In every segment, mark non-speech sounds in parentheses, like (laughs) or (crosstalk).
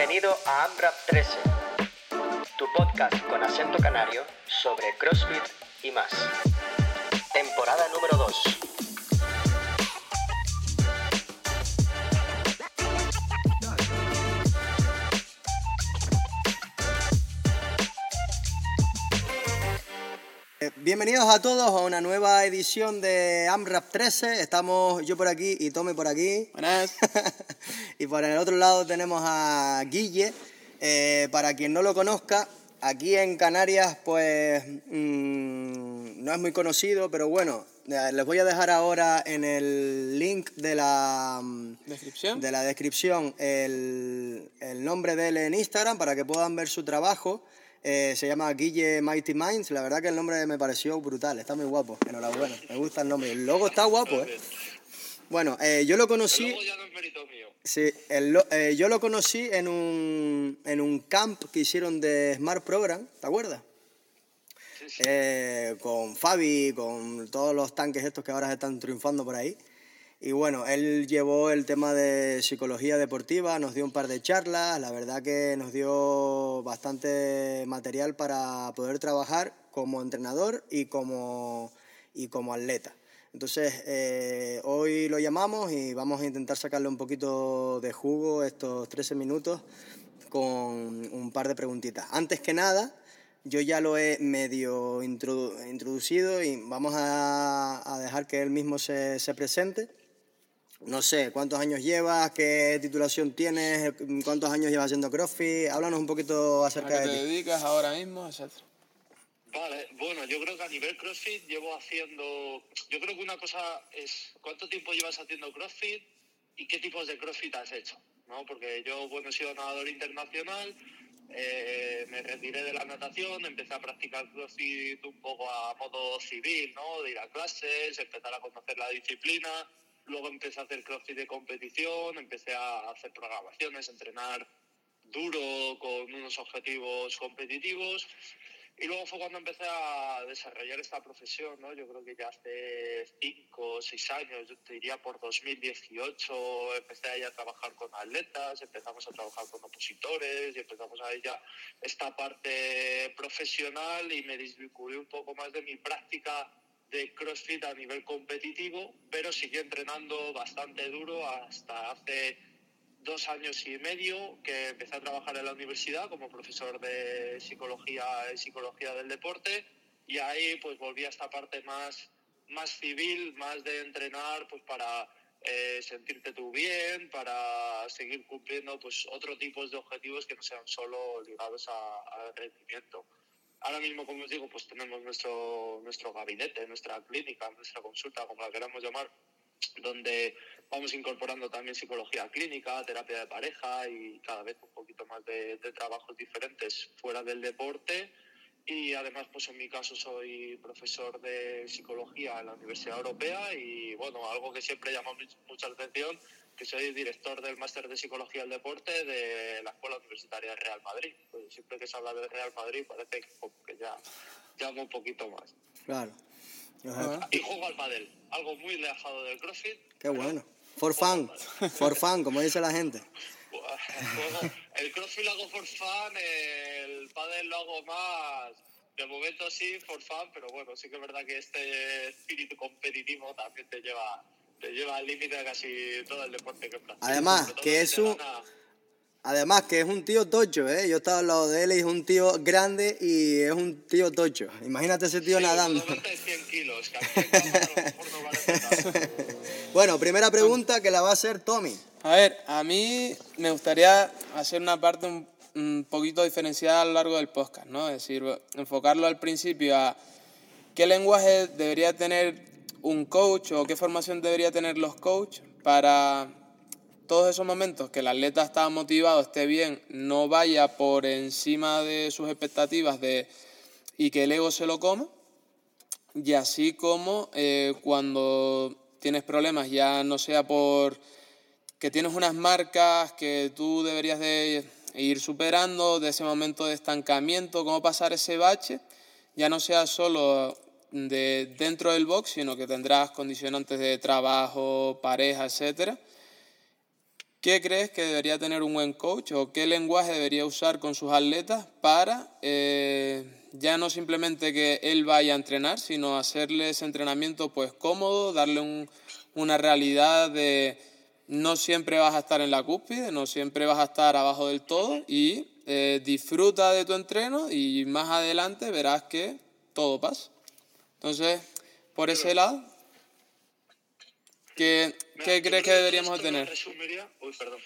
Bienvenido a AMRAP 13, tu podcast con acento canario sobre CrossFit y más. Temporada número 2. Bienvenidos a todos a una nueva edición de AMRAP 13. Estamos yo por aquí y Tome por aquí. Buenas. (laughs) y por el otro lado tenemos a Guille. Eh, para quien no lo conozca, aquí en Canarias pues mm, no es muy conocido, pero bueno, eh, les voy a dejar ahora en el link de la mm, ¿Descripción? de la descripción el, el nombre de él en Instagram para que puedan ver su trabajo. Eh, se llama Guille Mighty Minds. La verdad que el nombre me pareció brutal, está muy guapo. Enhorabuena, me gusta el nombre. El logo está guapo, ¿eh? Bueno, eh, yo lo conocí. Sí, el eh, yo lo conocí en un, en un camp que hicieron de Smart Program, ¿te acuerdas? Sí, sí. Eh, con Fabi, con todos los tanques estos que ahora están triunfando por ahí. Y bueno, él llevó el tema de psicología deportiva, nos dio un par de charlas, la verdad que nos dio bastante material para poder trabajar como entrenador y como, y como atleta. Entonces, eh, hoy lo llamamos y vamos a intentar sacarle un poquito de jugo estos 13 minutos con un par de preguntitas. Antes que nada, yo ya lo he medio introdu- introducido y vamos a, a dejar que él mismo se, se presente. No sé, ¿cuántos años llevas? ¿Qué titulación tienes? ¿Cuántos años llevas haciendo CrossFit? Háblanos un poquito ¿A acerca qué de te ti. dedicas ahora mismo? etcétera? Vale, bueno, yo creo que a nivel CrossFit llevo haciendo. Yo creo que una cosa es cuánto tiempo llevas haciendo CrossFit y qué tipos de CrossFit has hecho, ¿no? Porque yo, bueno, he sido nadador internacional, eh, me retiré de la natación, empecé a practicar CrossFit un poco a modo civil, ¿no? De ir a clases, empezar a conocer la disciplina. Luego empecé a hacer CrossFit de competición, empecé a hacer programaciones, entrenar duro con unos objetivos competitivos. Y luego fue cuando empecé a desarrollar esta profesión, ¿no? Yo creo que ya hace cinco o seis años, yo te diría por 2018, empecé ya a trabajar con atletas, empezamos a trabajar con opositores y empezamos a ver ya esta parte profesional y me desvinculé un poco más de mi práctica de CrossFit a nivel competitivo, pero seguí entrenando bastante duro hasta hace dos años y medio que empecé a trabajar en la universidad como profesor de psicología y psicología del deporte y ahí pues volví a esta parte más, más civil, más de entrenar pues para eh, sentirte tú bien, para seguir cumpliendo pues otro tipos de objetivos que no sean solo ligados al rendimiento. Ahora mismo, como os digo, pues tenemos nuestro, nuestro gabinete, nuestra clínica, nuestra consulta, como la queramos llamar, donde vamos incorporando también psicología clínica, terapia de pareja y cada vez un poquito más de, trabajos diferentes fuera del deporte. Y además, pues en mi caso soy profesor de psicología en la Universidad Europea y bueno, algo que siempre llama much- mucha atención, que soy director del máster de psicología del deporte de la Escuela Universitaria de Real Madrid. Pues siempre que se habla de Real Madrid parece que ya llama un poquito más. Claro. Ajá. Y juego al pádel, algo muy alejado del CrossFit. Qué bueno. For fun. (laughs) For fun, como dice la gente. Juego- el CrossFit lo hago for fun, el pádel lo hago más... De momento sí, for fun, pero bueno, sí que es verdad que este espíritu competitivo también te lleva, te lleva al límite de casi todo el deporte que practicas. Además, que es un- gana- Además que es un tío tocho, ¿eh? Yo estaba al lado de él y es un tío grande y es un tío tocho. Imagínate ese tío Sí, nadando. solamente 100 kilos, que aquí en cámara a lo (laughs) mejor no parece tanto. Bueno, primera pregunta que la va a hacer Tommy. A ver, a mí me gustaría hacer una parte un, un poquito diferenciada a lo largo del podcast, ¿no? Es decir, enfocarlo al principio a qué lenguaje debería tener un coach o qué formación debería tener los coaches para todos esos momentos que el atleta está motivado, esté bien, no vaya por encima de sus expectativas de, y que el ego se lo coma. Y así como eh, cuando tienes problemas, ya no sea por que tienes unas marcas que tú deberías de ir superando, de ese momento de estancamiento, cómo pasar ese bache, ya no sea solo de dentro del box, sino que tendrás condicionantes de trabajo, pareja, etcétera, ¿Qué crees que debería tener un buen coach o qué lenguaje debería usar con sus atletas para eh, ya no simplemente que él vaya a entrenar, sino hacerle ese entrenamiento pues cómodo, darle una realidad de no siempre vas a estar en la cúspide, no siempre vas a estar abajo del todo y eh, disfruta de tu entreno y más adelante verás que todo pasa. Entonces, por ese lado, ¿Qué, crees que deberíamos tener? Resumiría... Uy, perdón.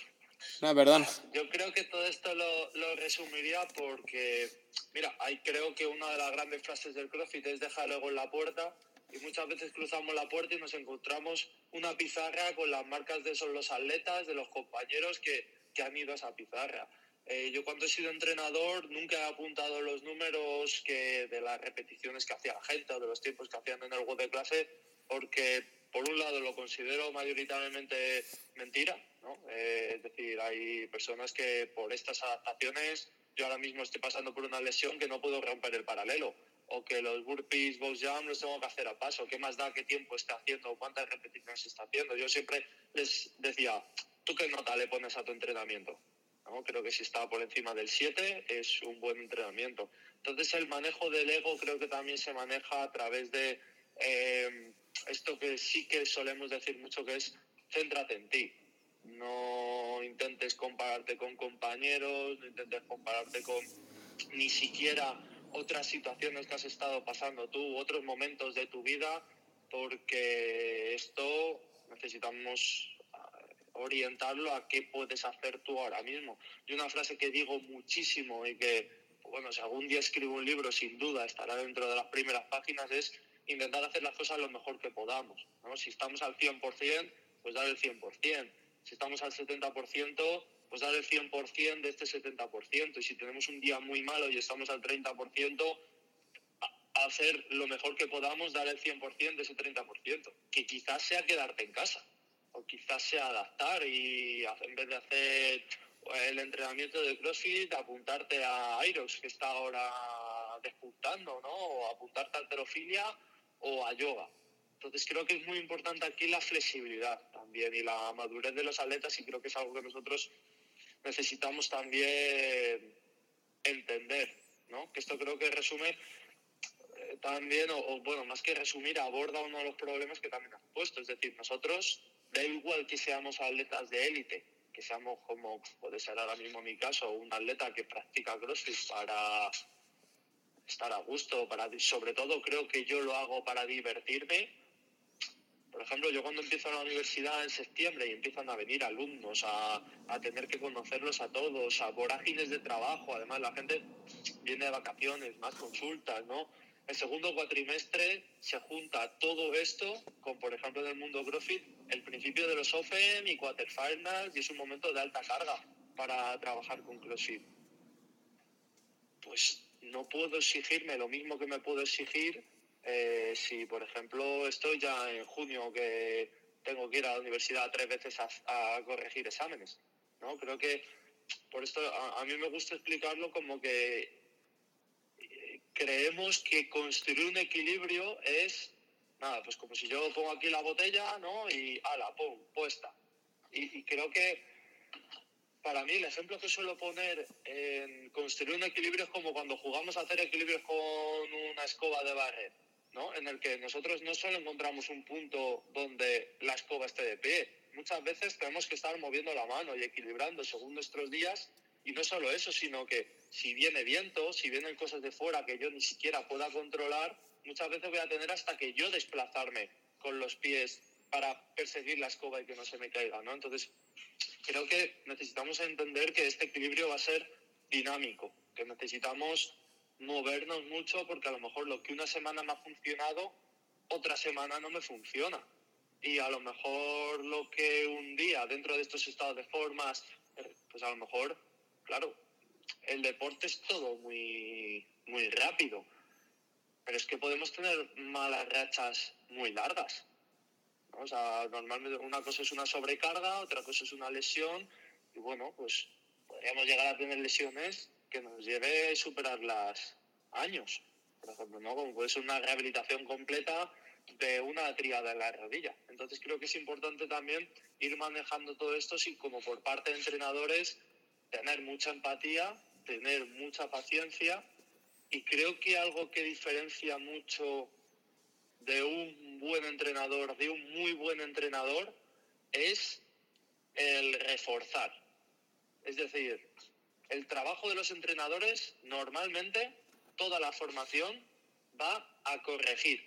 No, perdón. Yo creo que todo esto lo, lo, resumiría porque, mira, ahí creo que una de las grandes frases del CrossFit es dejar el ego en la puerta y muchas veces cruzamos la puerta y nos encontramos una pizarra con las marcas de esos los atletas, de los compañeros que, que han ido a esa pizarra. Eh, yo cuando he sido entrenador nunca he apuntado los números que de las repeticiones que hacía la gente o de los tiempos que hacían en el web de clase porque por un lado lo considero mayoritariamente mentira, ¿no? Eh, es decir, hay personas que por estas adaptaciones, yo ahora mismo estoy pasando por una lesión que no puedo romper el paralelo, o que los burpees, box jump los tengo que hacer a paso, ¿qué más da qué tiempo está haciendo, cuántas repeticiones está haciendo? Yo siempre les decía, ¿tú qué nota le pones a tu entrenamiento? ¿No? Creo que si está por encima del 7 es un buen entrenamiento. Entonces el manejo del ego creo que también se maneja a través de... Eh, esto que sí que solemos decir mucho que es céntrate en ti. No intentes compararte con compañeros, no intentes compararte con ni siquiera otras situaciones que has estado pasando tú, otros momentos de tu vida, porque esto necesitamos eh, orientarlo a qué puedes hacer tú ahora mismo. Y una frase que digo muchísimo y que, bueno, si algún día escribo un libro, sin duda estará dentro de las primeras páginas, es intentar hacer las cosas lo mejor que podamos. ¿no? Si estamos al 100%, pues dar el 100%. Si estamos al 70%, pues dar el 100% de este 70%. Y si tenemos un día muy malo y estamos al 30%, hacer lo mejor que podamos, dar el 100% de ese 30%. Que quizás sea quedarte en casa. O quizás sea adaptar y en vez de hacer el entrenamiento de CrossFit, apuntarte a Irox, que está ahora disputando, ¿no? O apuntarte a alterofilia o a yoga. Entonces creo que es muy importante aquí la flexibilidad también y la madurez de los atletas y creo que es algo que nosotros necesitamos también entender, ¿no? Que esto creo que resume eh, también, o, bueno, más que resumir, aborda uno de los problemas que también has puesto. Es decir, nosotros, da igual que seamos atletas de élite, que seamos como puede ser ahora mismo mi caso, un atleta que practica CrossFit para estar a gusto, para sobre todo creo que yo lo hago para divertirme. Por ejemplo, yo cuando empiezo la universidad en septiembre y empiezan a venir alumnos, a, a tener que conocerlos a todos, a vorágines de trabajo, además la gente viene de vacaciones, más consultas, ¿no? El segundo cuatrimestre se junta todo esto con, por ejemplo, en el mundo CrossFit, el principio de los Open y Quarterfinals y es un momento de alta carga para trabajar con CrossFit. Pues no puedo exigirme lo mismo que me puedo exigir eh, si, por ejemplo, estoy ya en junio que tengo que ir a la universidad tres veces a, corregir exámenes. ¿no? Creo que por esto a, mí me gusta explicarlo como que eh, creemos que construir un equilibrio es, nada, pues como si yo pongo aquí la botella, ¿no? Y ala, pum, puesta. y creo que para mí el ejemplo que suelo poner en construir un equilibrio es como cuando jugamos a hacer equilibrios con una escoba de barrer, ¿no? En el que nosotros no solo encontramos un punto donde la escoba esté de pie, muchas veces tenemos que estar moviendo la mano y equilibrando según nuestros días y no solo eso, sino que si viene viento, si vienen cosas de fuera que yo ni siquiera pueda controlar, muchas veces voy a tener hasta que yo desplazarme con los pies para perseguir la escoba y que no se me caiga, ¿no? Entonces, creo que necesitamos entender que este equilibrio va a ser dinámico, que necesitamos movernos mucho porque a lo mejor lo que una semana me ha funcionado, otra semana no me funciona. Y a lo mejor lo que un día dentro de estos estados de formas, pues a lo mejor, claro, el deporte es todo muy, muy rápido. Pero es que podemos tener malas rachas muy largas. Normalmente una cosa es una sobrecarga, otra cosa es una lesión y bueno, pues podríamos llegar a tener lesiones que nos lleve a superar las años, por ejemplo, ¿no? Como puede ser una rehabilitación completa de una triada en la rodilla. Entonces creo que es importante también ir manejando todo esto y como por parte de entrenadores tener mucha empatía, tener mucha paciencia y creo que algo que diferencia mucho de un buen entrenador, de un muy buen entrenador, es el reforzar. Es decir, el trabajo de los entrenadores normalmente, toda la formación va a corregir.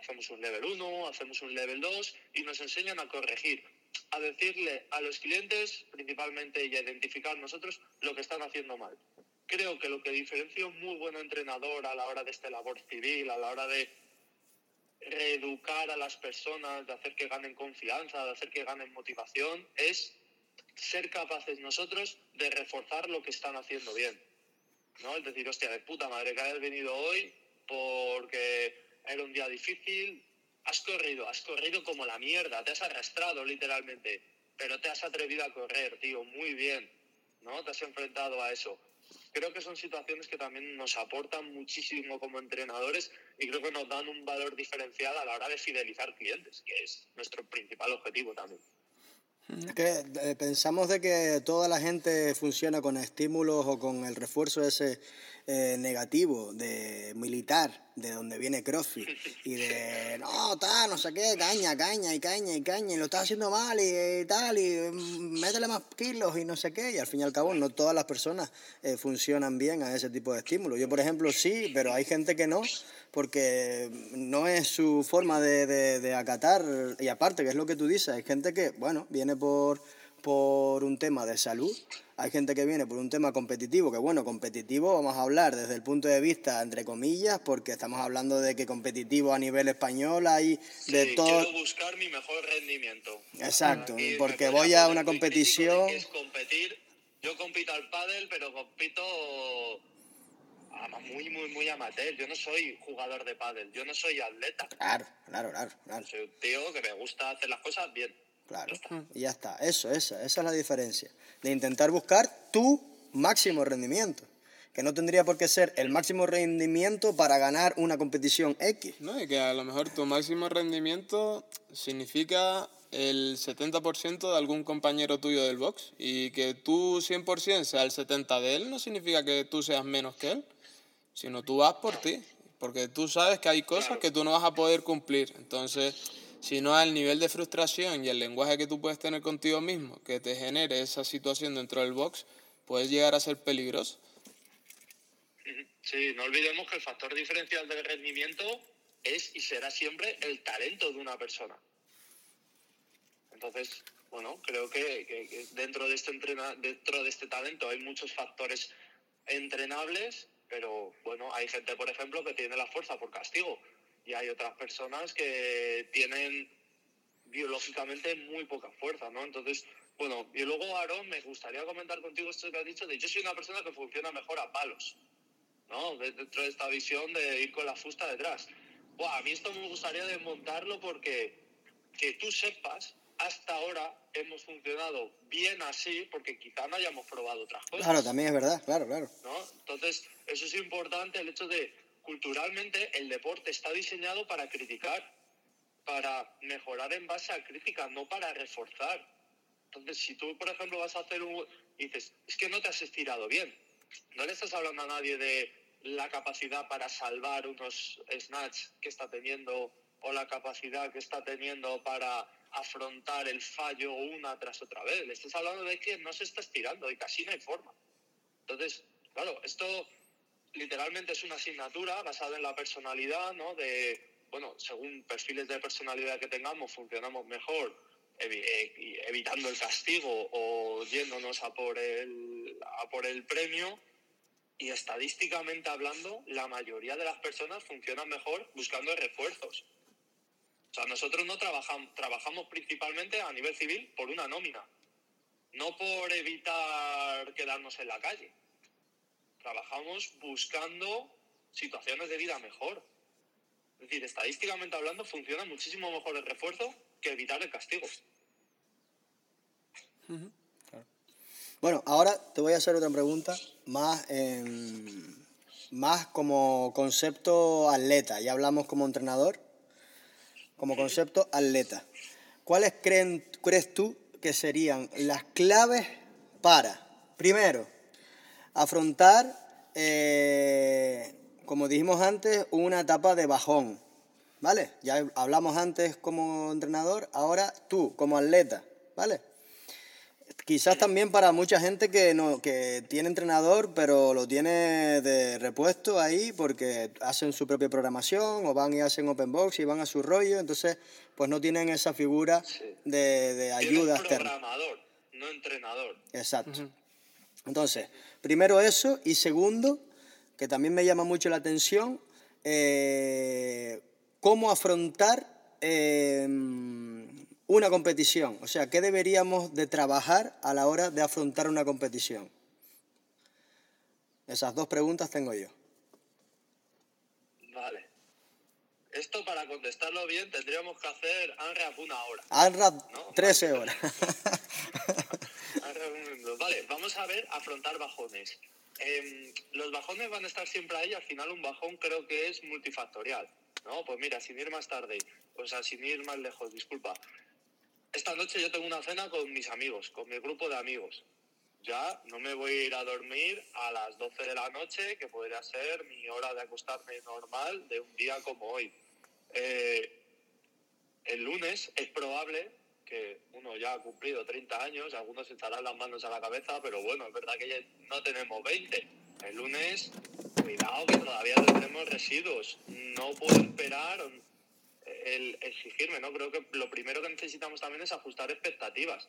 Hacemos un level 1, hacemos un level 2 y nos enseñan a corregir, a decirle a los clientes principalmente y a identificar nosotros lo que están haciendo mal. Creo que lo que diferencia un muy buen entrenador a la hora de este labor civil, a la hora de reeducar a las personas, de hacer que ganen confianza, de hacer que ganen motivación, es ser capaces nosotros de reforzar lo que están haciendo bien. ¿no? Es decir, hostia, de puta madre que hayas venido hoy porque era un día difícil, has corrido, has corrido como la mierda, te has arrastrado literalmente, pero te has atrevido a correr, tío, muy bien, ¿no? Te has enfrentado a eso creo que son situaciones que también nos aportan muchísimo como entrenadores y creo que nos dan un valor diferencial a la hora de fidelizar clientes, que es nuestro principal objetivo también. Que eh, pensamos de que toda la gente funciona con estímulos o con el refuerzo ese eh, negativo de militar, de donde viene CrossFit, (laughs) y de no, tal, no sé qué, caña, caña y caña y caña, y lo estás haciendo mal y, tal, y mm, métele más kilos y no sé qué, y al fin y al cabo no todas las personas eh, funcionan bien a ese tipo de estímulos. Yo, por ejemplo, sí, pero hay gente que no, porque no es su forma de, de, de acatar, y aparte, que es lo que tú dices, hay gente que, bueno, viene por por un tema de salud, hay gente que viene por un tema competitivo, que bueno, competitivo vamos a hablar desde el punto de vista, entre comillas, porque estamos hablando de que competitivo a nivel español hay de todo... Quiero buscar mi mejor rendimiento. Exacto, porque voy a una competición... Es competir. Yo compito al pádel, pero compito muy, muy, muy amateur. Yo no soy jugador de pádel, yo no soy atleta. Claro, claro, claro. claro. Soy un tío que me gusta hacer las cosas bien. Claro, y ya está. Eso, esa, esa es la diferencia. De intentar buscar tu máximo rendimiento. Que no tendría por qué ser el máximo rendimiento para ganar una competición X. No, y que a lo mejor tu máximo rendimiento significa el 70% de algún compañero tuyo del box. Y que tú 100% sea el 70% de él no significa que tú seas menos que él, sino tú vas por ti. Porque tú sabes que hay cosas que tú no vas a poder cumplir. Entonces sino al nivel de frustración y el lenguaje que tú puedes tener contigo mismo que te genere esa situación dentro del box, puedes llegar a ser peligroso. Sí, no olvidemos que el factor diferencial del rendimiento es y será siempre el talento de una persona. Entonces, bueno, creo que, dentro, de este entrena, dentro de este talento hay muchos factores entrenables, pero bueno, hay gente, por ejemplo, que tiene la fuerza por castigo y hay otras personas que tienen biológicamente muy poca fuerza, ¿no? Entonces, bueno, y luego, Aaron, me gustaría comentar contigo esto que has dicho, de yo soy una persona que funciona mejor a palos, ¿no? Dentro de esta visión de ir con la fusta detrás. Buah, a mí esto me gustaría desmontarlo porque que tú sepas, hasta ahora hemos funcionado bien así porque quizá no hayamos probado otras cosas. Claro, también es verdad, claro, claro. ¿no? Entonces, eso es importante, el hecho de culturalmente el deporte está diseñado para criticar, para mejorar en base a crítica, no para reforzar. Entonces, si tú, por ejemplo, vas a hacer un... Y dices, es que no te has estirado bien. No le estás hablando a nadie de la capacidad para salvar unos snatch que está teniendo o la capacidad que está teniendo para afrontar el fallo una tras otra vez. Le estás hablando de que no se está estirando y casi no hay forma. Entonces, claro, esto literalmente es una asignatura basada en la personalidad, ¿no? De, bueno, según perfiles de personalidad que tengamos, funcionamos mejor eh, evitando el castigo o yéndonos a por el, a por el premio. Y estadísticamente hablando, la mayoría de las personas funcionan mejor buscando refuerzos. O sea, nosotros no trabajamos, trabajamos principalmente a nivel civil por una nómina, no por evitar quedarnos en la calle trabajamos buscando situaciones de vida mejor. Es decir, estadísticamente hablando, funciona muchísimo mejor el refuerzo que evitar el castigo. Bueno, ahora te voy a hacer otra pregunta más, más como concepto atleta. Ya hablamos como entrenador, como concepto atleta. ¿Cuáles crees tú que serían las claves para, primero, afrontar, eh, como dijimos antes, una etapa de bajón? ¿Vale? Ya hablamos antes como entrenador, ahora tú como atleta, ¿vale? Quizás también para mucha gente que no que tiene entrenador, pero lo tiene de repuesto ahí porque hacen su propia programación o van y hacen open box y van a su rollo, entonces pues no tienen esa figura de, de ayuda externa. programador, no entrenador. Exacto. Entonces, primero eso y segundo, que también me llama mucho la atención, eh, cómo afrontar eh, una competición. O sea, ¿qué deberíamos de trabajar a la hora de afrontar una competición? Esas dos preguntas tengo yo. Vale. Esto para contestarlo bien tendríamos que hacer ANRAP una hora. ANRAP No, 13 horas. (laughs) Vale, vamos a ver afrontar bajones. Em, los bajones van a estar siempre ahí, al final un bajón creo que es multifactorial. ¿no? Pues mira, sin ir más tarde, o sea, sin ir más lejos, disculpa. Esta noche yo tengo una cena con mis amigos, con mi grupo de amigos. Ya no me voy a ir a dormir a las 12 de la noche, que podría ser mi hora de acostarme normal de un día como hoy. Eh, el lunes es probable que uno ya ha cumplido 30 años, algunos se echarán las manos a la cabeza, pero bueno, es verdad que no tenemos 20. El lunes, cuidado que todavía tendremos residuos. No puedo esperar el exigirme, ¿no? Creo que lo primero que necesitamos también es ajustar expectativas.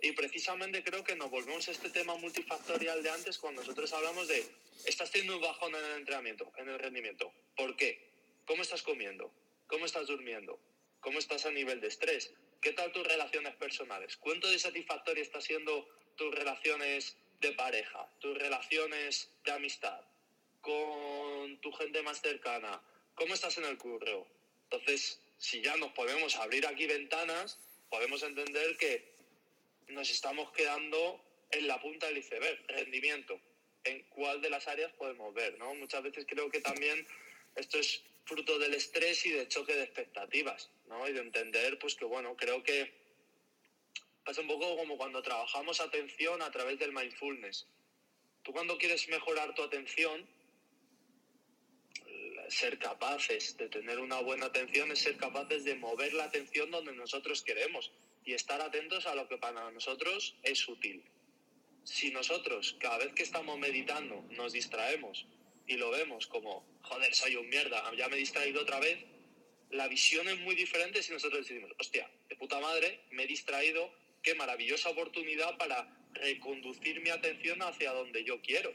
Y precisamente creo que nos volvemos a este tema multifactorial de antes cuando nosotros hablamos de estás teniendo un bajón en el entrenamiento, en el rendimiento. ¿Por qué? ¿Cómo estás comiendo? ¿Cómo estás durmiendo? ¿Cómo estás a nivel de estrés? ¿Qué tal tus relaciones personales? ¿Cuánto de satisfactoria están siendo tus relaciones de pareja, tus relaciones de amistad, con tu gente más cercana? ¿Cómo estás en el curro? Entonces, si ya nos podemos abrir aquí ventanas, podemos entender que nos estamos quedando en la punta del iceberg, rendimiento. En cuál de las áreas podemos ver, ¿no? Muchas veces creo que también esto es fruto del estrés y del choque de expectativas, ¿no? Y de entender, pues que bueno, creo que pasa un poco como cuando trabajamos atención a través del mindfulness. Tú cuando quieres mejorar tu atención, ser capaces de tener una buena atención es ser capaces de mover la atención donde nosotros queremos y estar atentos a lo que para nosotros es útil. Si nosotros, cada vez que estamos meditando, nos distraemos y lo vemos como, joder, soy un mierda, ya me he distraído otra vez, la visión es muy diferente si nosotros decimos, hostia, de puta madre, me he distraído, qué maravillosa oportunidad para reconducir mi atención hacia donde yo quiero.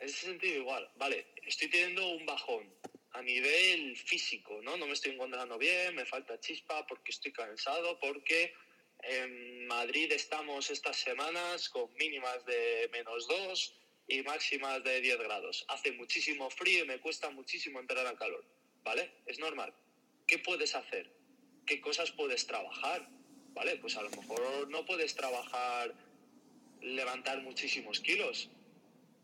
En ese sentido igual, vale, estoy teniendo un bajón a nivel físico, ¿no? No me estoy encontrando bien, me falta chispa porque estoy cansado, porque en Madrid estamos estas semanas con mínimas de menos 2 y máximas de 10 grados. Hace muchísimo frío y me cuesta muchísimo entrar al calor, ¿vale? Es normal. ¿Qué puedes hacer? ¿Qué cosas puedes trabajar? ¿Vale? Pues a lo mejor no puedes trabajar levantar muchísimos kilos.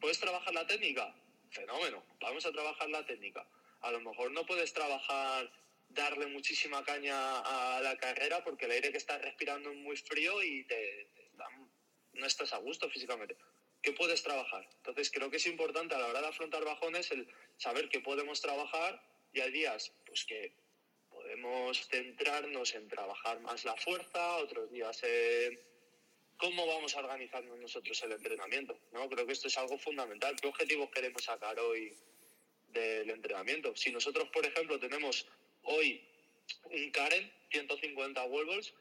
¿Puedes trabajar la técnica? Fenómeno. Vamos a trabajar la técnica. A lo mejor no puedes trabajar darle muchísima caña a la carrera porque el aire que estás respirando es muy frío y te, no estás a gusto físicamente. ¿Qué puedes trabajar? Entonces creo que es importante a la hora de afrontar bajones el saber qué podemos trabajar y hay días pues que podemos centrarnos en trabajar más la fuerza, otros días en cómo vamos a organizarnos nosotros el entrenamiento. ¿no? Creo que esto es algo fundamental. ¿Qué objetivos queremos sacar hoy del entrenamiento? Si nosotros, por ejemplo, tenemos hoy un Karen, 150 wall balls,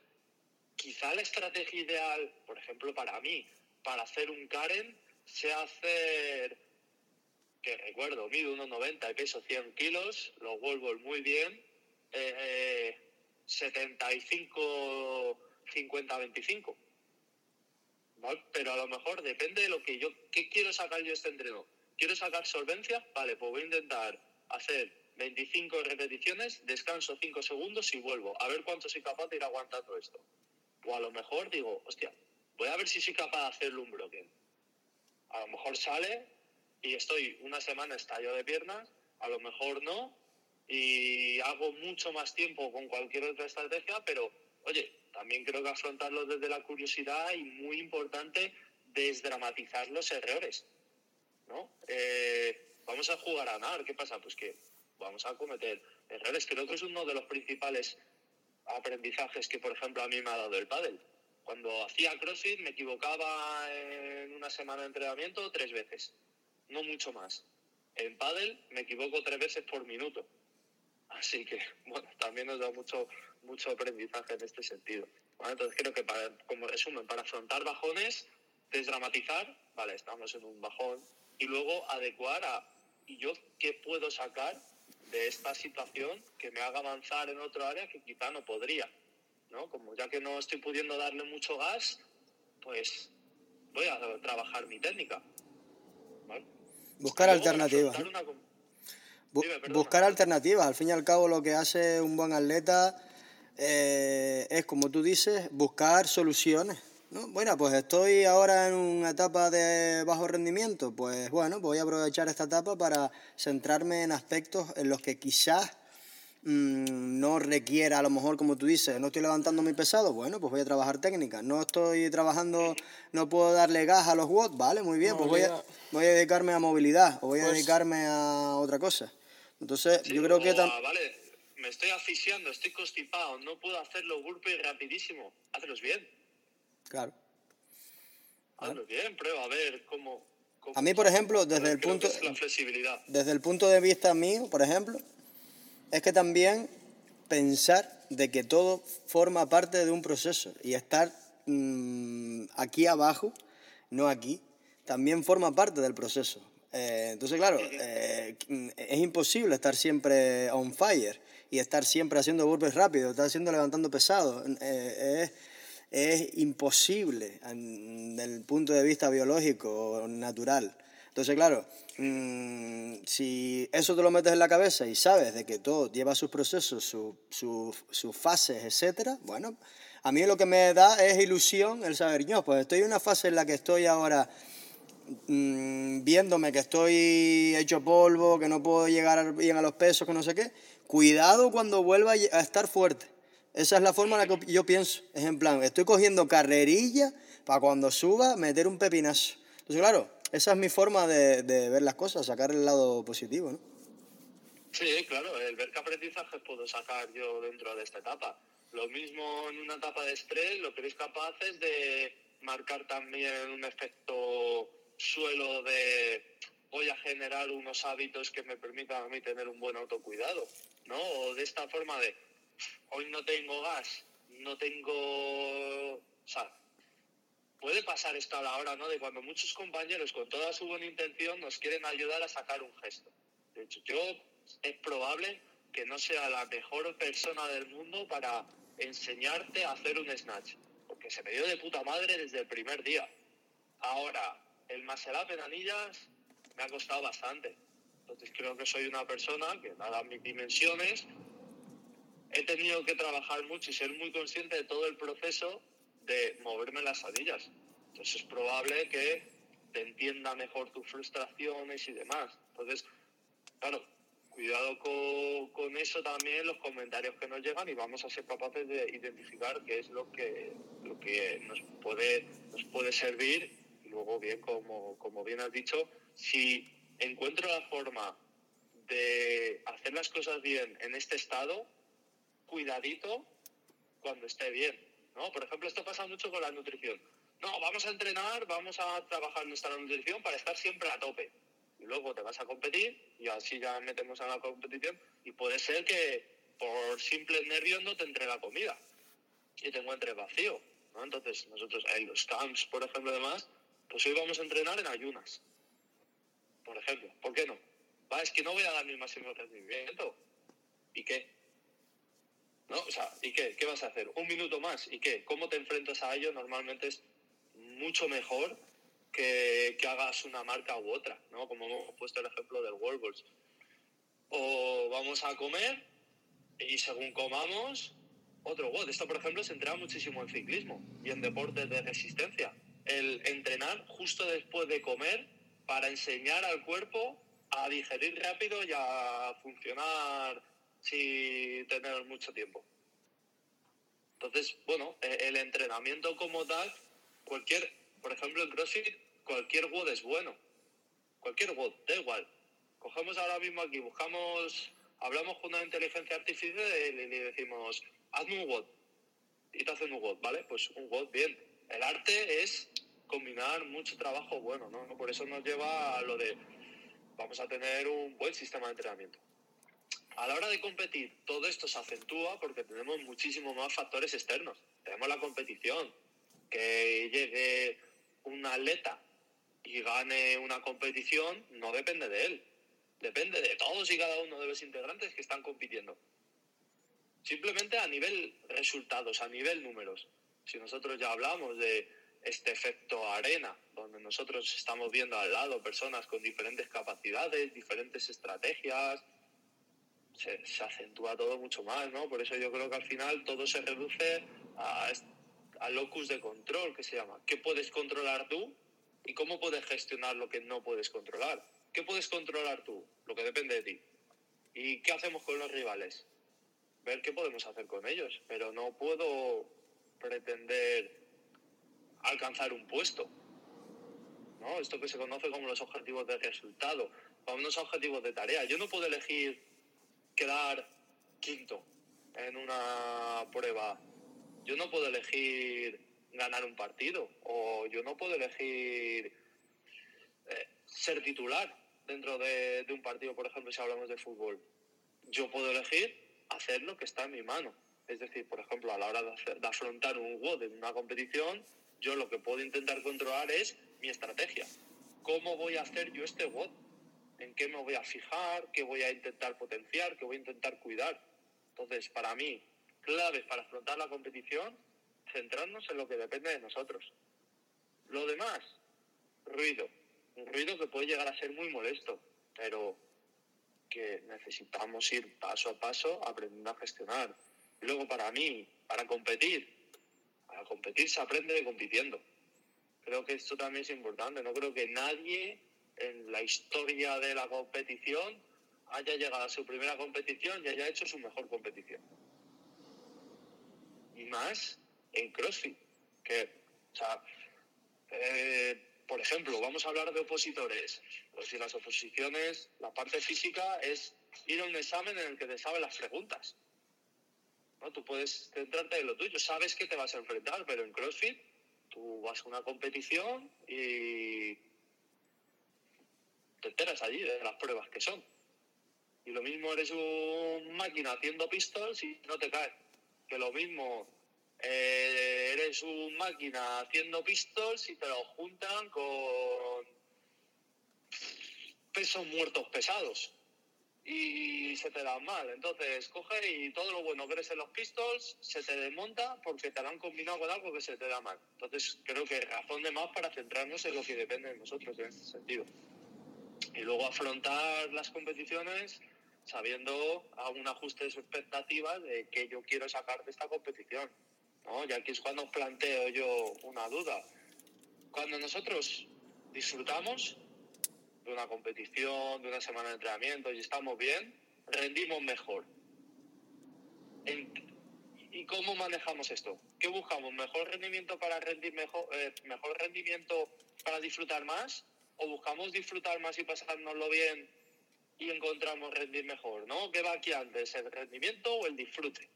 quizá la estrategia ideal, por ejemplo, para mí, para hacer un Karen, sea hacer, que recuerdo, mido 1,90 y peso 100 kilos, los balls muy bien, eh, 75, 50, 25. Pero a lo mejor depende de lo que yo, ¿qué quiero sacar yo este entreno? ¿Quiero sacar solvencia? Vale, pues voy a intentar hacer 25 repeticiones, descanso 5 segundos y vuelvo. A ver cuánto soy capaz de ir aguantando esto. O a lo mejor digo, hostia, voy a ver si soy capaz de hacerle un bloque. A lo mejor sale y estoy una semana estallo de piernas, a lo mejor no, y hago mucho más tiempo con cualquier otra estrategia, pero oye, también creo que afrontarlo desde la curiosidad y muy importante, desdramatizar los errores. ¿no? Eh, vamos a jugar a ganar, ¿qué pasa? Pues que vamos a cometer errores. Creo que es uno de los principales aprendizajes que, por ejemplo, a mí me ha dado el pádel. Cuando hacía CrossFit me equivocaba en una semana de entrenamiento tres veces, no mucho más. En pádel me equivoco tres veces por minuto. Así que, bueno, también nos da mucho, mucho aprendizaje en este sentido. entonces creo que para, como resumen, para afrontar bajones, desdramatizar, vale, estamos en un bajón, y luego adecuar a, ¿y yo qué puedo sacar de esta situación que me haga avanzar en otro área que quizá no podría? ¿no? Como ya que no estoy pudiendo darle mucho gas, pues voy a trabajar mi técnica. Buscar alternativas. Buscar alternativas. Al fin y al cabo lo que hace un buen atleta eh, es, como tú dices, buscar soluciones. ¿no? Bueno, pues estoy ahora en una etapa de bajo rendimiento. Pues bueno, voy a aprovechar esta etapa para centrarme en aspectos en los que quizás Mm, no requiera, a lo mejor, como tú dices, no estoy levantando muy pesado, bueno, pues voy a trabajar técnica. No estoy trabajando, no puedo darle gas a los watts, vale, muy bien, pues voy a, voy a dedicarme a movilidad o voy a pues dedicarme a otra cosa. Entonces, yo creo que... vale, me estoy asfixiando, estoy constipado, no puedo hacer los burpees rapidísimo. Hazlos bien. Claro. Hazlos bien, prueba a ver cómo... a mí, por ejemplo, desde el punto... la flexibilidad. Desde el punto de vista mío, por ejemplo, es que también pensar de que todo forma parte de un proceso y estar mm, aquí abajo, no aquí, también forma parte del proceso. Eh, entonces, claro, eh, es imposible estar siempre on fire y estar siempre haciendo burpees rápidos, estar haciendo levantando pesado. Eh, es, es imposible desde el punto de vista biológico, natural. Entonces, claro, mm, si eso te lo metes en la cabeza y sabes de que todo lleva sus procesos, sus fases, etcétera, bueno, a mí lo que me da es ilusión el saber, yo, pues estoy en una fase en la que estoy ahora mm, viéndome que estoy hecho polvo, que no puedo llegar bien a los pesos, que no sé qué. Cuidado cuando vuelva a estar fuerte. Esa es la forma en la que yo pienso. Es en plan, estoy cogiendo carrerilla para cuando suba meter un pepinazo. Entonces, claro, esa es mi forma de, ver las cosas, sacar el lado positivo, ¿no? Sí, claro, el ver qué aprendizajes puedo sacar yo dentro de esta etapa. Lo mismo en una etapa de estrés, lo que eres capaces de marcar también un efecto suelo de voy a generar unos hábitos que me permitan a mí tener un buen autocuidado, ¿no? O de esta forma de hoy no tengo gas, no tengo... O sea, puede pasar esto a la hora, ¿no? De cuando muchos compañeros con toda su buena intención nos quieren ayudar a sacar un gesto. De hecho, yo es probable que no sea la mejor persona del mundo para enseñarte a hacer un snatch, porque se me dio de puta madre desde el primer día. Ahora, el muscle en anillas me ha costado bastante. Entonces creo que soy una persona que, dada mis dimensiones, he tenido que trabajar mucho y ser muy consciente de todo el proceso de moverme las anillas. Entonces es probable que te entienda mejor tus frustraciones y demás. Entonces, claro, cuidado con, eso también, los comentarios que nos llegan y vamos a ser capaces de identificar qué es lo que, lo que nos, puede, nos puede servir. Luego, bien, como, como bien has dicho, si encuentro la forma de hacer las cosas bien en este estado, cuidadito cuando esté bien ¿no? Por ejemplo, esto pasa mucho con la nutrición. No, vamos a entrenar, vamos a trabajar nuestra nutrición para estar siempre a tope. Y luego te vas a competir y así ya metemos a la competición y puede ser que por simple nervios no te entre la comida y te encuentres vacío. Entonces, nosotros en los camps, por ejemplo, además, pues hoy vamos a entrenar en ayunas. Por ejemplo, ¿por qué no? Va, es que no voy a dar mi máximo rendimiento. ¿Y qué? ¿no? O sea, ¿y qué? ¿Qué vas a hacer? ¿Un minuto más? ¿Y qué? ¿Cómo te enfrentas a ello? Normalmente es mucho mejor que, que hagas una marca u otra, ¿no? Como hemos puesto el ejemplo del World Balls. O vamos a comer y según comamos, otro WOD. Esto, por ejemplo, se entrena muchísimo en ciclismo y en deportes de resistencia. El entrenar justo después de comer para enseñar al cuerpo a digerir rápido y a funcionar sin tener mucho tiempo. Entonces, bueno, e, el entrenamiento como tal, cualquier, por ejemplo, en CrossFit, cualquier WOD es bueno. Cualquier WOD, da igual. Cogemos ahora mismo aquí, buscamos, hablamos con una inteligencia artificial y le decimos, hazme un WOD. Y te hacen un WOD, ¿vale? Pues un WOD, bien. El arte es combinar mucho trabajo bueno, ¿no? Por eso nos lleva a lo de, vamos a tener un buen sistema de entrenamiento. A la hora de competir, todo esto se acentúa porque tenemos muchísimos más factores externos. Tenemos la competición, que llegue un atleta y gane una competición, no depende de él. Depende de todos y cada uno de los integrantes que están compitiendo. Simplemente a nivel resultados, a nivel números. Si nosotros ya hablamos de este efecto arena, donde nosotros estamos viendo al lado personas con diferentes capacidades, diferentes estrategias, se, acentúa todo mucho más, ¿no? Por eso yo creo que al final todo se reduce a, a locus de control, que se llama. ¿Qué puedes controlar tú y cómo puedes gestionar lo que no puedes controlar? ¿Qué puedes controlar tú? Lo que depende de ti. ¿Y qué hacemos con los rivales? Ver qué podemos hacer con ellos, pero no puedo pretender alcanzar un puesto. ¿no? Esto que se conoce como los objetivos de resultado, para unos objetivos de tarea. Yo no puedo elegir quedar quinto en una prueba. Yo no puedo elegir ganar un partido o yo no puedo elegir eh, ser titular dentro de, un partido, por ejemplo, si hablamos de fútbol. Yo puedo elegir hacer lo que está en mi mano. Es decir, por ejemplo, a la hora de, de afrontar un WOD en una competición, yo lo que puedo intentar controlar es mi estrategia. ¿Cómo voy a hacer yo este WOD? en qué me voy a fijar, qué voy a intentar potenciar, qué voy a intentar cuidar. Entonces, para mí, claves para afrontar la competición, centrarnos en lo que depende de nosotros. Lo demás, ruido. Un ruido que puede llegar a ser muy molesto, pero que necesitamos ir paso a paso aprendiendo a gestionar. luego, para mí, para competir, competir se aprende compitiendo. Creo que esto también es importante. No creo que nadie en la historia de la competición haya llegado a su primera competición y haya hecho su mejor competición. Y más en CrossFit, que, eh, por ejemplo, vamos a hablar de opositores. Pues si las oposiciones, la parte física es ir a un examen en el que te saben las preguntas. Tú puedes centrarte en lo tuyo, sabes que te vas a enfrentar, pero en CrossFit tú vas a una competición y te enteras allí de las pruebas que son. Y lo mismo eres un máquina haciendo pistols y no te caes. Que lo mismo eh, eres un máquina haciendo pistols y te lo juntan con pesos muertos pesados y se te dan mal. Entonces coge y todo lo bueno que eres en los pistols se te desmonta porque te lo han combinado con algo que se te da mal. Entonces creo que razón de más para centrarnos en lo que depende de nosotros en este sentido y luego afrontar las competiciones sabiendo un ajuste de expectativas de qué yo quiero sacar de esta competición. ¿no? Y aquí es cuando planteo yo una duda. Cuando nosotros disfrutamos de una competición, de una semana de entrenamiento y estamos bien, rendimos mejor. ¿Y cómo manejamos esto? ¿Qué buscamos? ¿Mejor rendimiento para rendir mejor, eh, mejor rendimiento para disfrutar más? o buscamos disfrutar más y pasárnoslo bien y encontramos rendir mejor, ¿no? ¿Qué va aquí antes, el rendimiento o el disfrute?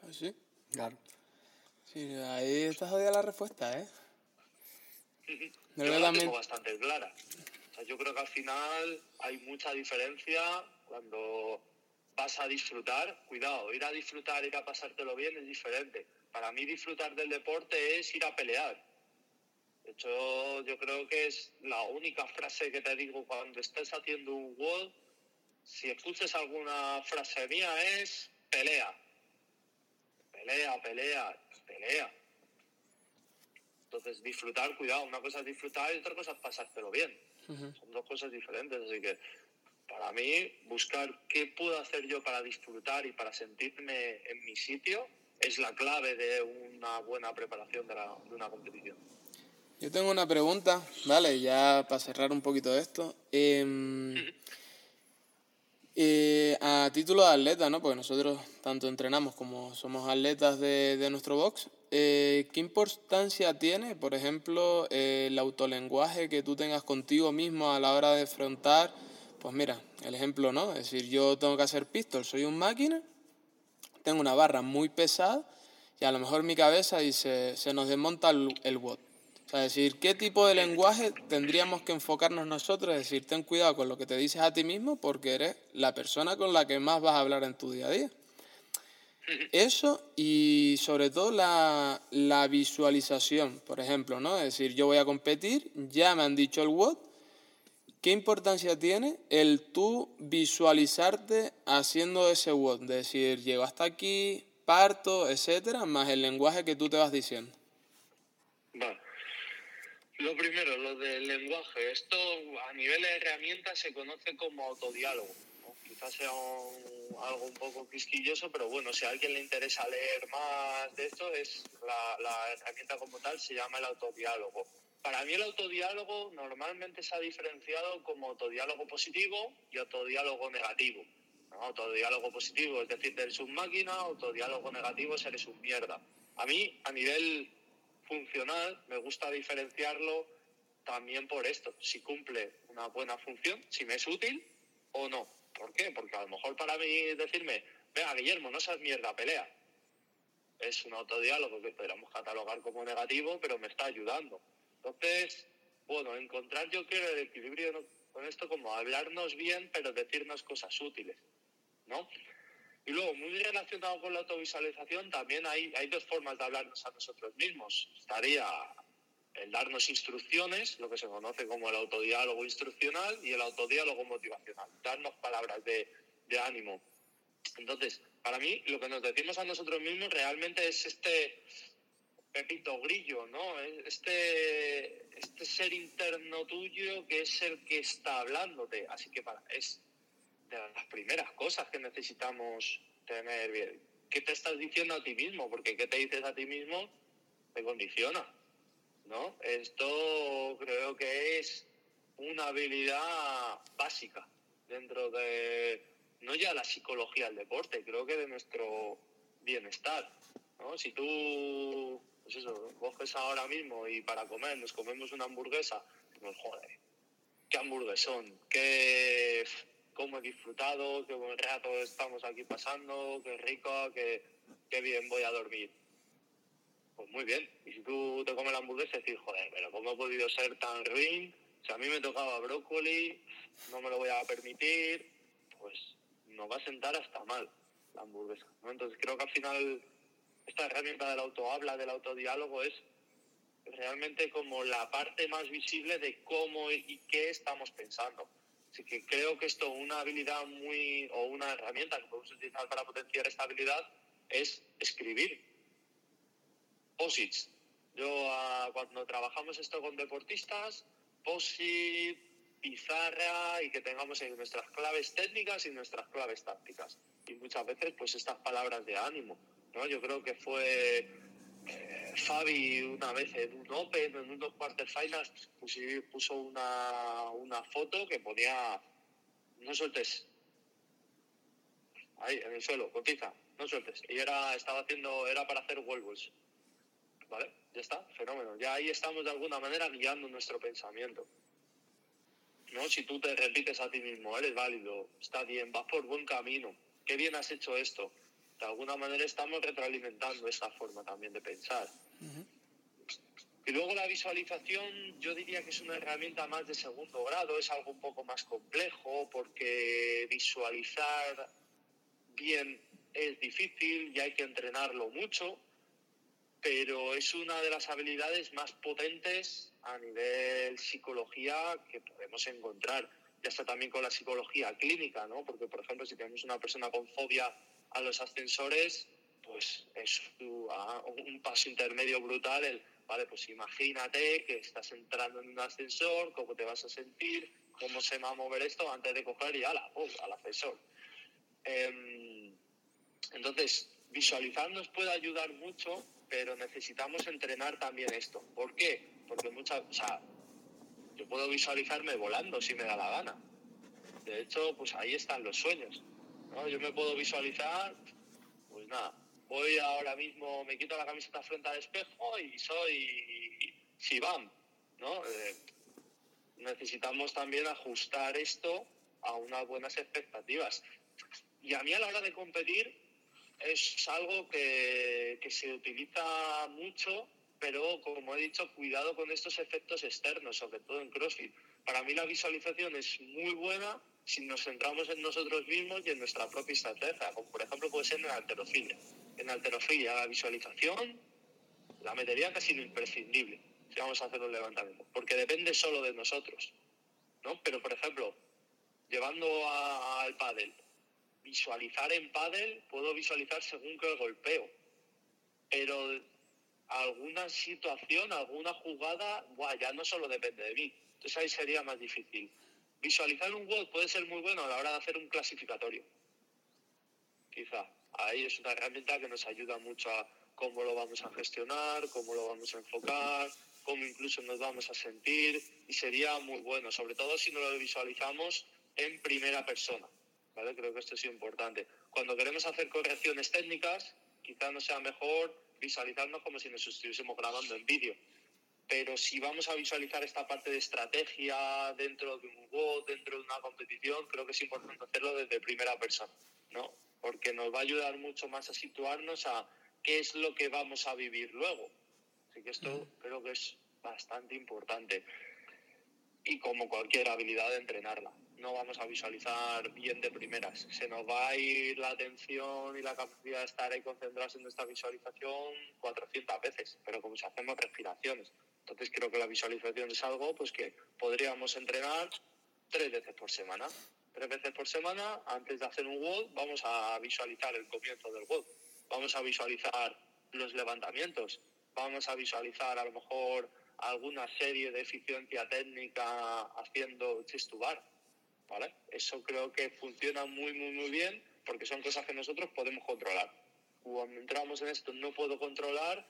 Pues sí. Claro. Sí, ahí está jodida la respuesta, ¿eh? Yo la tengo bastante clara. O sea, yo creo que al final hay mucha diferencia cuando vas a disfrutar. Cuidado, ir a disfrutar, ir a pasártelo bien es diferente. Para mí disfrutar del deporte es ir a pelear de hecho, yo creo que es la única frase que te digo cuando estés haciendo un WOD. Si escuches alguna frase mía es pelea. Pelea, pelea, pelea. Entonces, disfrutar, cuidado, una cosa es disfrutar y otra cosa es pasártelo bien. Son dos cosas diferentes, así que para mí buscar qué puedo hacer yo para disfrutar y para sentirme en mi sitio es la clave de una buena preparación de, de una competición. Yo tengo una pregunta, vale, ya para cerrar un poquito esto. Em, Eh, a título de atleta, ¿no? Porque nosotros tanto entrenamos como somos atletas de, de nuestro box. Eh, ¿Qué importancia tiene, por ejemplo, eh, el autolenguaje que tú tengas contigo mismo a la hora de afrontar? Pues mira, el ejemplo, ¿no? Es decir, yo tengo que hacer pistol, soy un máquina, tengo una barra muy pesada y a lo mejor mi cabeza dice, se nos desmonta el, el WOD. Sea, decir, ¿qué tipo de lenguaje tendríamos que enfocarnos nosotros? Es decir, ten cuidado con lo que te dices a ti mismo porque eres la persona con la que más vas a hablar en tu día a día. Eso y sobre todo la, la, visualización, por ejemplo, ¿no? Es decir, yo voy a competir, ya me han dicho el WOD, ¿qué importancia tiene el tú visualizarte haciendo ese WOD? Es decir, llego hasta aquí, parto, etcétera, más el lenguaje que tú te vas diciendo. Vale. Lo primero, lo del lenguaje. Esto a nivel de herramientas se conoce como autodiálogo quizás sea algo un poco quisquilloso, pero bueno, si a alguien le interesa leer más de esto, es la, la herramienta como tal se llama el autodiálogo. Para mí el autodiálogo normalmente se ha diferenciado como autodiálogo positivo y autodiálogo negativo. ¿no? Autodiálogo positivo es decir, eres un máquina, autodiálogo negativo es eres un mierda. A mí, a nivel funcional, me gusta diferenciarlo también por esto, si cumple una buena función, si me es útil o no. ¿Por qué? Porque a lo mejor para mí decirme, venga Guillermo, no seas mierda, pelea. Es un autodiálogo que podríamos catalogar como negativo, pero me está ayudando. Entonces, bueno, encontrar yo creo el equilibrio con esto como hablarnos bien, pero decirnos cosas útiles, ¿no? Y luego, muy relacionado con la autovisualización, también hay, hay dos formas de hablarnos a nosotros mismos. Estaría el darnos instrucciones, lo que se conoce como el autodiálogo instruccional y el autodiálogo motivacional, darnos palabras de, de ánimo. Entonces, para mí, lo que nos decimos a nosotros mismos realmente es este pepito grillo, ¿no? Este, este ser interno tuyo que es el que está hablándote. Así que para, es las primeras cosas que necesitamos tener bien. ¿Qué te estás diciendo a ti mismo? Porque ¿qué te dices a ti mismo? Te condiciona. ¿no? Esto creo que es una habilidad básica dentro de, no ya la psicología del deporte, creo que de nuestro bienestar, ¿no? Si tú, pues coges ahora mismo y para comer nos comemos una hamburguesa, pues joder, qué hamburguesón, qué, cómo he disfrutado, qué buen rato estamos aquí pasando, qué rico, qué, qué bien voy a dormir pues muy bien. Y si tú te comes la hamburguesa y dices, joder, pero ¿cómo ha podido ser tan ruin? Si a mí me tocaba brócoli, no me lo voy a permitir, pues nos va a sentar hasta mal la hamburguesa. Entonces creo que al final esta herramienta del autohabla, del autodiálogo, es realmente como la parte más visible de cómo y qué estamos pensando. Así que creo que esto, una habilidad muy, o una herramienta que podemos utilizar para potenciar esta habilidad, es escribir posits. Yo cuando trabajamos esto con deportistas, posit, pizarra y que tengamos ahí nuestras claves técnicas y nuestras claves tácticas. Y muchas veces pues estas palabras de ánimo. ¿no? Yo creo que fue eh, Fabi una vez en un Open, en unos quarterfinals, puso, puso una, una foto que ponía no sueltes ahí en el suelo, cotiza, no sueltes. Y era, estaba haciendo, era para hacer wall. ¿Vale? Ya está, fenómeno. Ya ahí estamos de alguna manera guiando nuestro pensamiento. ¿No? Si tú te repites a ti mismo, eres válido, está bien, vas por buen camino, qué bien has hecho esto. De alguna manera estamos retroalimentando esa forma también de pensar. Uh-huh. Y luego la visualización, yo diría que es una herramienta más de segundo grado, es algo un poco más complejo porque visualizar bien es difícil y hay que entrenarlo mucho pero es una de las habilidades más potentes a nivel psicología que podemos encontrar. Ya está también con la psicología clínica, ¿no? Porque, por ejemplo, si tenemos una persona con fobia a los ascensores, pues es un paso intermedio brutal el, vale, pues imagínate que estás entrando en un ascensor, cómo te vas a sentir, cómo se va a mover esto antes de coger y ala, ¡pum! al ascensor. Eh, entonces, visualizar nos puede ayudar mucho pero necesitamos entrenar también esto. ¿Por qué? Porque muchas, o sea, yo puedo visualizarme volando si me da la gana, De hecho, pues ahí están los sueños. Yo me puedo visualizar, pues nada, voy ahora mismo, me quito la camiseta frente al espejo y soy Shibam, ¿no? Eh, necesitamos también ajustar esto a unas buenas expectativas. Y a mí a la hora de competir es algo que, que se utiliza mucho, pero como he dicho, cuidado con estos efectos externos, sobre todo en CrossFit. Para mí la visualización es muy buena si nos centramos en nosotros mismos y en nuestra propia estrategia, como por ejemplo puede ser en la alterofilia. En alterofilia la visualización la metería casi lo imprescindible si vamos a hacer un levantamiento, porque depende solo de nosotros. ¿no? Pero por ejemplo, llevando al pádel, visualizar en pádel puedo visualizar según que golpeo, pero alguna situación, alguna jugada, ya no solo depende de mí. Entonces ahí sería más difícil. Visualizar un WOD puede ser muy bueno a la hora de hacer un clasificatorio. Quizá. Ahí es una herramienta que nos ayuda mucho a cómo lo vamos a gestionar, cómo lo vamos a enfocar, cómo incluso nos vamos a sentir y sería muy bueno, sobre todo si no lo visualizamos en primera persona. ¿vale? Creo que esto es importante. Cuando queremos hacer correcciones técnicas, quizás no sea mejor visualizarnos como si nos estuviésemos grabando en vídeo pero si vamos a visualizar esta parte de estrategia dentro de un WOD, dentro de una competición, creo que es importante hacerlo desde primera persona, ¿no? Porque nos va a ayudar mucho más a situarnos a qué es lo que vamos a vivir luego. Así que esto creo que es bastante importante. Y como cualquier habilidad de entrenarla, no vamos a visualizar bien de primeras. Se nos va a ir la atención y la capacidad de estar ahí concentrados en nuestra visualización 400 veces, pero como si hacemos respiraciones entonces creo que la visualización es algo pues que podríamos entrenar tres veces por semana. Tres veces por semana, antes de hacer un WOD, vamos a visualizar el comienzo del WOD. Vamos a visualizar los levantamientos. Vamos a visualizar a lo mejor alguna serie de eficiencia técnica haciendo chest to bar. ¿Vale? Eso creo que funciona muy, muy, muy bien porque son cosas que nosotros podemos controlar. Cuando entramos en esto no puedo controlar,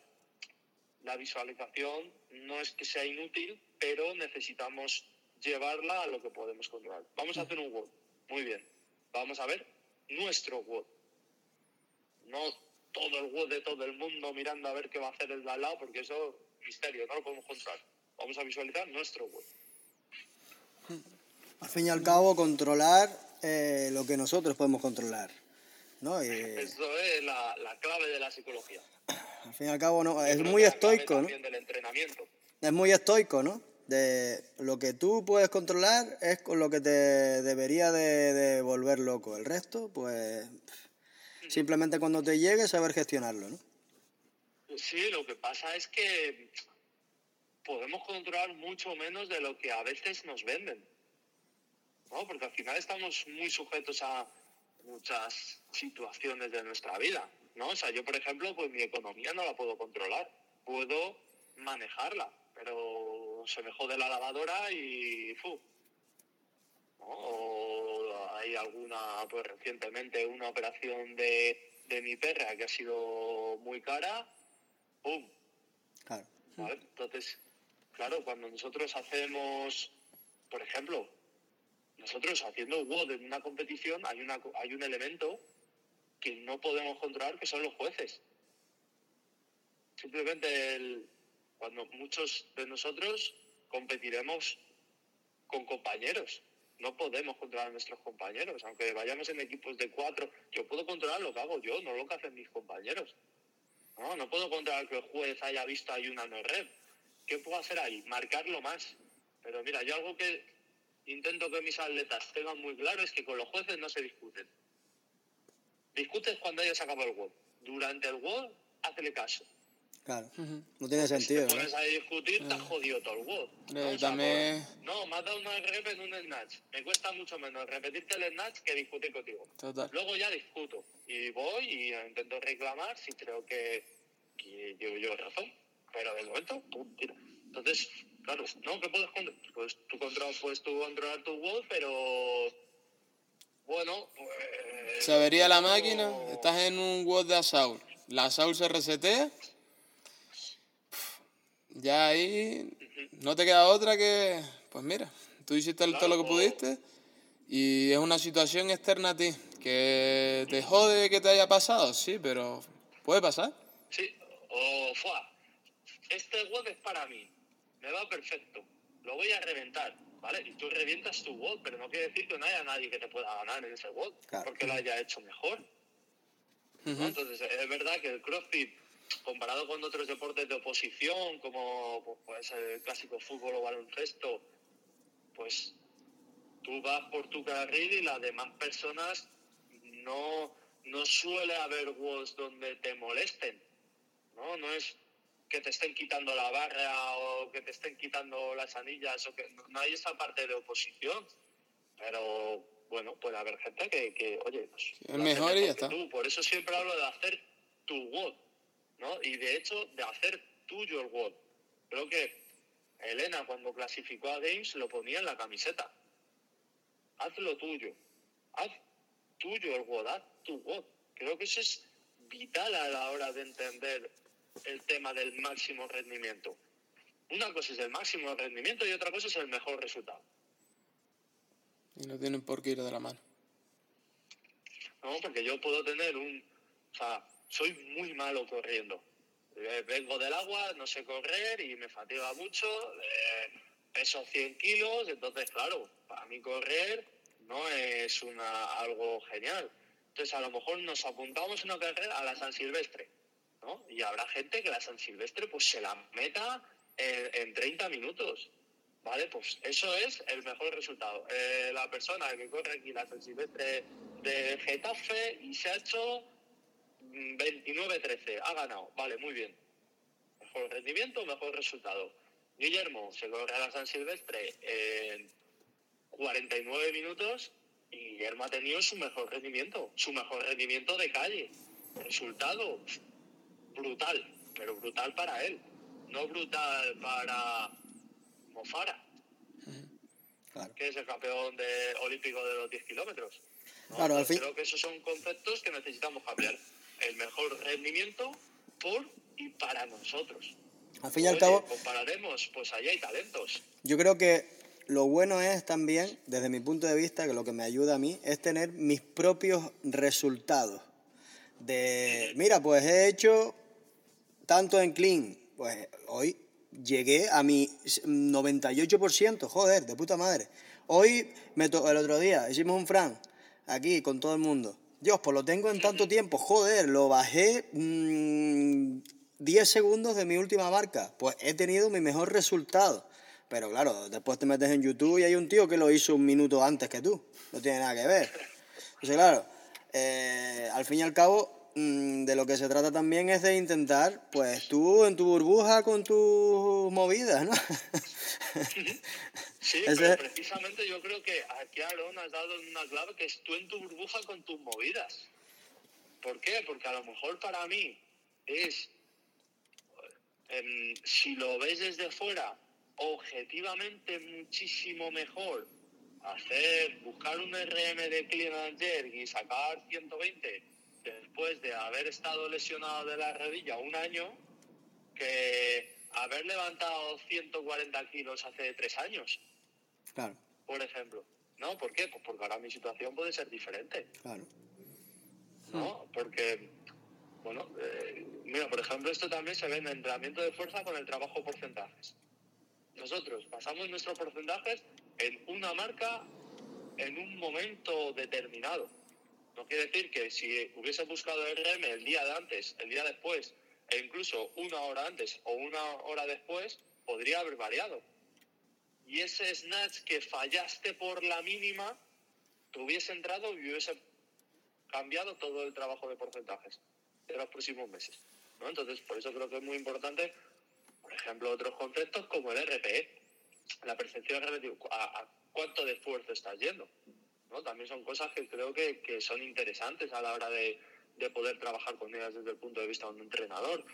la visualización no es que sea inútil, pero necesitamos llevarla a lo que podemos controlar. Vamos a hacer un WOD. Muy bien. Vamos a ver nuestro WOD. No todo el WOD de todo el mundo mirando a ver qué va a hacer el de al lado, porque eso es misterio, no lo podemos controlar. Vamos a visualizar nuestro WOD. Al fin y al cabo, controlar eh, lo que nosotros podemos controlar. ¿no? Eso es la, la clave de la psicología. Al fin y al cabo, no, es muy estoico, ¿no? Es muy estoico, ¿no? De lo que tú puedes controlar es con lo que te debería de, volver loco. El resto, pues simplemente cuando te llegue saber gestionarlo, ¿no? Sí, lo que pasa es que podemos controlar mucho menos de lo que a veces nos venden. ¿no? Porque al final estamos muy sujetos a muchas situaciones de nuestra vida. ¿No? O sea, yo, por ejemplo, pues mi economía no la puedo controlar, puedo manejarla, pero se me jode la lavadora y ¡fu! O hay alguna, pues recientemente, una operación de, de mi perra que ha sido muy cara, ¡pum! Claro. Entonces, claro, cuando nosotros hacemos, por ejemplo, nosotros haciendo WOD en una competición hay, una, hay un elemento que no podemos controlar, que son los jueces. Simplemente cuando muchos de nosotros competiremos con compañeros, no podemos controlar a nuestros compañeros, aunque vayamos en equipos de cuatro, yo puedo controlar lo que hago yo, no lo que hacen mis compañeros. No, no puedo controlar que el juez haya visto ahí una no red. ¿Qué puedo hacer ahí? Marcarlo más. Pero mira, yo algo que intento que mis atletas tengan muy claro es que con los jueces no se discuten. Discutes cuando hayas acabado el WOD. Durante el WOD, hazle caso. Claro, no tiene sentido. Si te pones a discutir, te has jodido todo el WOD. ¿no? también... no, me has dado una rep en un snatch. Me cuesta mucho menos repetirte el snatch que discutir contigo. Total. Luego ya discuto. Y voy y intento reclamar si creo que, que llevo yo razón. Pero de momento, pum, tira. Entonces, claro, ¿no? ¿Qué puedes controlar? Pues tú, controlas, puedes tú controlar tu WOD, pero bueno, pues... Se vería la máquina, estás en un WOD de Assault, la Assault se resetea, ya ahí no te queda otra que, pues mira, tú hiciste todo lo que pudiste Y es una situación externa a ti, que te jode que te haya pasado, sí, pero puede pasar. Sí, o fuá, este WOD es para mí, me va perfecto, lo voy a reventar, ¿vale? Y tú revientas tu WOD, pero no quiere decir que no haya nadie que te pueda ganar en ese WOD, Claro. porque lo haya hecho mejor. ¿no? Entonces, es verdad que el CrossFit, comparado con otros deportes de oposición, como pues, puede ser el clásico fútbol o baloncesto, pues tú vas por tu carril y las demás personas no, no suele haber WODs donde te molesten. ¿no? No es que te estén quitando la barra o que te estén quitando las anillas o que no, hay esa parte de oposición. Pero bueno, puede haber gente que, que oye, pues, es mejor y ya está. tú. Por eso siempre hablo de hacer tu WOD, ¿no? Y de hecho, de hacer tuyo el WOD. Creo que Elena, cuando clasificó a Games, lo ponía en la camiseta. Haz lo tuyo. Haz tuyo el WOD, haz tu WOD. Creo que eso es vital a la hora de entender el tema del máximo rendimiento. Una cosa es el máximo rendimiento y otra cosa es el mejor resultado. Y no tienen por qué ir de la mano. ¿no? Porque yo puedo tener un... O sea, soy muy malo corriendo. Eh, Vengo del agua, no sé correr y me fatiga mucho. eh, peso 100 kilos, entonces, claro, para mí correr no es una, algo genial. Entonces, a lo mejor nos apuntamos una carrera a la San Silvestre, Y habrá gente que la San Silvestre pues se la meta en, en 30 minutos. ¿Vale? Pues eso es el mejor resultado. Eh, la persona que corre aquí la San Silvestre de Getafe y se ha hecho mm, 29-13, ha ganado. Vale, muy bien. Mejor rendimiento, mejor resultado. Guillermo se corre a la San Silvestre en 49 minutos y Guillermo ha tenido su mejor rendimiento, su mejor rendimiento de calle. Resultado brutal, pero brutal para él, no brutal para Mofara, Claro. que es el campeón de, olímpico de los 10 kilómetros. ¿no? Claro, al fin- Creo que esos son conceptos que necesitamos cambiar. El mejor rendimiento por y para nosotros. Al fin y al cabo, compararemos, pues allá hay talentos. yo creo que lo bueno es también, desde mi punto de vista, que lo que me ayuda a mí es tener mis propios resultados. De, mira, pues he hecho tanto en clean, pues hoy llegué a mi 98%, joder, de puta madre. Hoy, me to- el otro día, hicimos un fran aquí con todo el mundo. Dios, pues lo tengo en tanto tiempo, joder, lo bajé mm, 10 segundos de mi última marca. Pues he tenido mi mejor resultado. Pero claro, después te metes en YouTube y hay un tío que lo hizo un minuto antes que tú. No tiene nada que ver. Entonces, claro, eh, al fin y al cabo, mm, de lo que se trata también es de intentar, pues tú en tu burbuja con tus movidas, ¿no? Sí, (laughs) Ese- pero precisamente yo creo que aquí Aaron has dado una clave que es tú en tu burbuja con tus movidas. ¿Por qué? Porque a lo mejor para mí es, em, si lo ves desde fuera, objetivamente muchísimo mejor hacer, buscar un RM de clean and jerk y sacar 120 después de haber estado lesionado de la rodilla un año que haber levantado 140 kilos hace tres años Claro, por ejemplo. ¿No? ¿Por qué? Pues porque ahora mi situación puede ser diferente, claro. ¿no? Porque, bueno, eh, mira, por ejemplo, esto también se ve en el entrenamiento de fuerza con el trabajo porcentajes. Nosotros basamos nuestros porcentajes en una marca en un momento determinado. No quiere decir que si hubiese buscado RM el día de antes, el día después, e incluso una hora antes o una hora después, podría haber variado. Y ese snatch que fallaste por la mínima, te hubiese entrado y hubiese cambiado todo el trabajo de porcentajes de los próximos meses. ¿no? Entonces, por eso creo que es muy importante, por ejemplo, otros conceptos como el RPE, la percepción relativa, a, a cuánto de esfuerzo estás yendo. ¿No? También son cosas que creo que, que son interesantes a la hora de, de poder trabajar con ellas desde el punto de vista de un entrenador.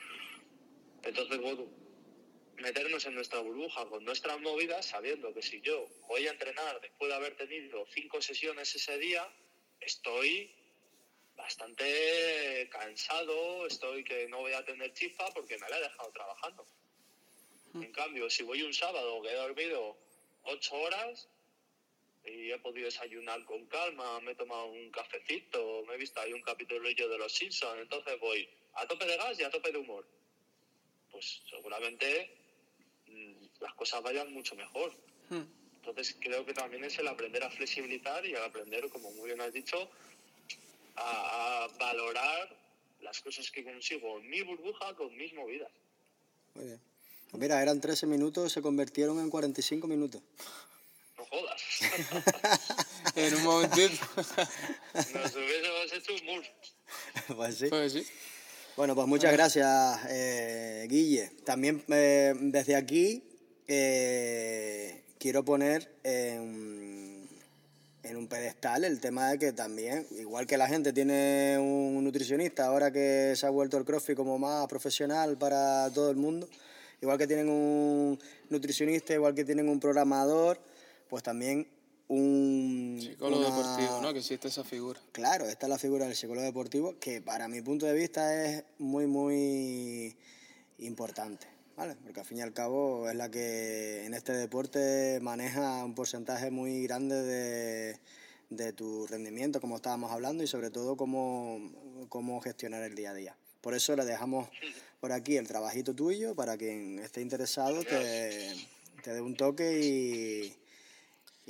Entonces, bueno, meternos en nuestra burbuja con nuestras movidas, sabiendo que si yo voy a entrenar después de haber tenido cinco sesiones ese día, estoy bastante cansado, estoy que no voy a tener chispa porque me la he dejado trabajando. En cambio, si voy un sábado que he dormido ocho horas, y he podido desayunar con calma, me he tomado un cafecito, me he visto ahí un capítulo de Los Simpsons, entonces voy a tope de gas y a tope de humor. Pues seguramente mm, las cosas vayan mucho mejor. Hmm. Entonces creo que también es el aprender a flexibilizar y el aprender, como muy bien has dicho, a, a valorar las cosas que consigo en mi burbuja con mis movidas. Muy bien. Pues mira, eran 13 minutos, se convirtieron en 45 minutos. Jodas. (laughs) En un momentito. Nos hubiésemos hecho un mur. pues sí. Pues sí. Bueno, pues muchas gracias, eh, Guille. También eh, desde aquí eh, quiero poner en, en un pedestal el tema de que también, igual que la gente tiene un nutricionista, ahora que se ha vuelto el CrossFit como más profesional para todo el mundo, igual que tienen un nutricionista, igual que tienen un programador, pues también un... Psicólogo una- deportivo, ¿no? Que existe esa figura. Claro, esta es la figura del psicólogo deportivo que para mi punto de vista es muy, muy importante, ¿vale? Porque al fin y al cabo es la que en este deporte maneja un porcentaje muy grande de, de tu rendimiento, como estábamos hablando, y sobre todo cómo, cómo gestionar el día a día. Por eso le dejamos por aquí el trabajito tuyo para quien esté interesado te, te dé un toque y,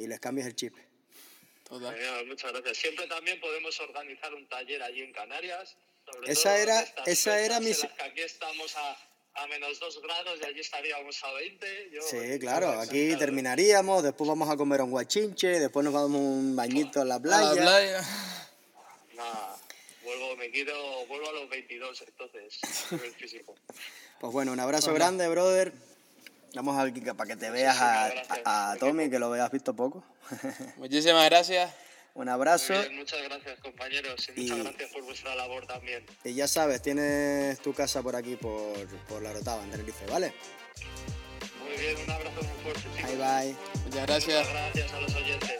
y les cambies el chip. Total. Genial, muchas gracias. Siempre también podemos organizar un taller allí en Canarias. sobre Esa todo era- esa era mi que aquí estamos a, a menos 2 grados y allí estaríamos a 20. Yo, Sí, bueno, claro, pues, aquí encantado. terminaríamos, después vamos a comer un guachinche, después nos vamos a un bañito en la A playa. la playa. Nada, vuelvo, me quito, vuelvo a los 22, entonces, (laughs) el físico. Pues bueno, un abrazo grande, brother. Vamos a ver para que te veas a, a- a Tommy, que lo veas visto poco. (laughs) Muchísimas gracias. un abrazo bien, muchas gracias, compañeros, y muchas Y- gracias por vuestra labor también. y ya sabes, tienes tu casa por aquí, por, por la Rotava, en Tenerife, ¿vale? Muy bien, un abrazo muy fuerte, chicos. Bye bye. Muchas gracias. Muchas gracias a los oyentes.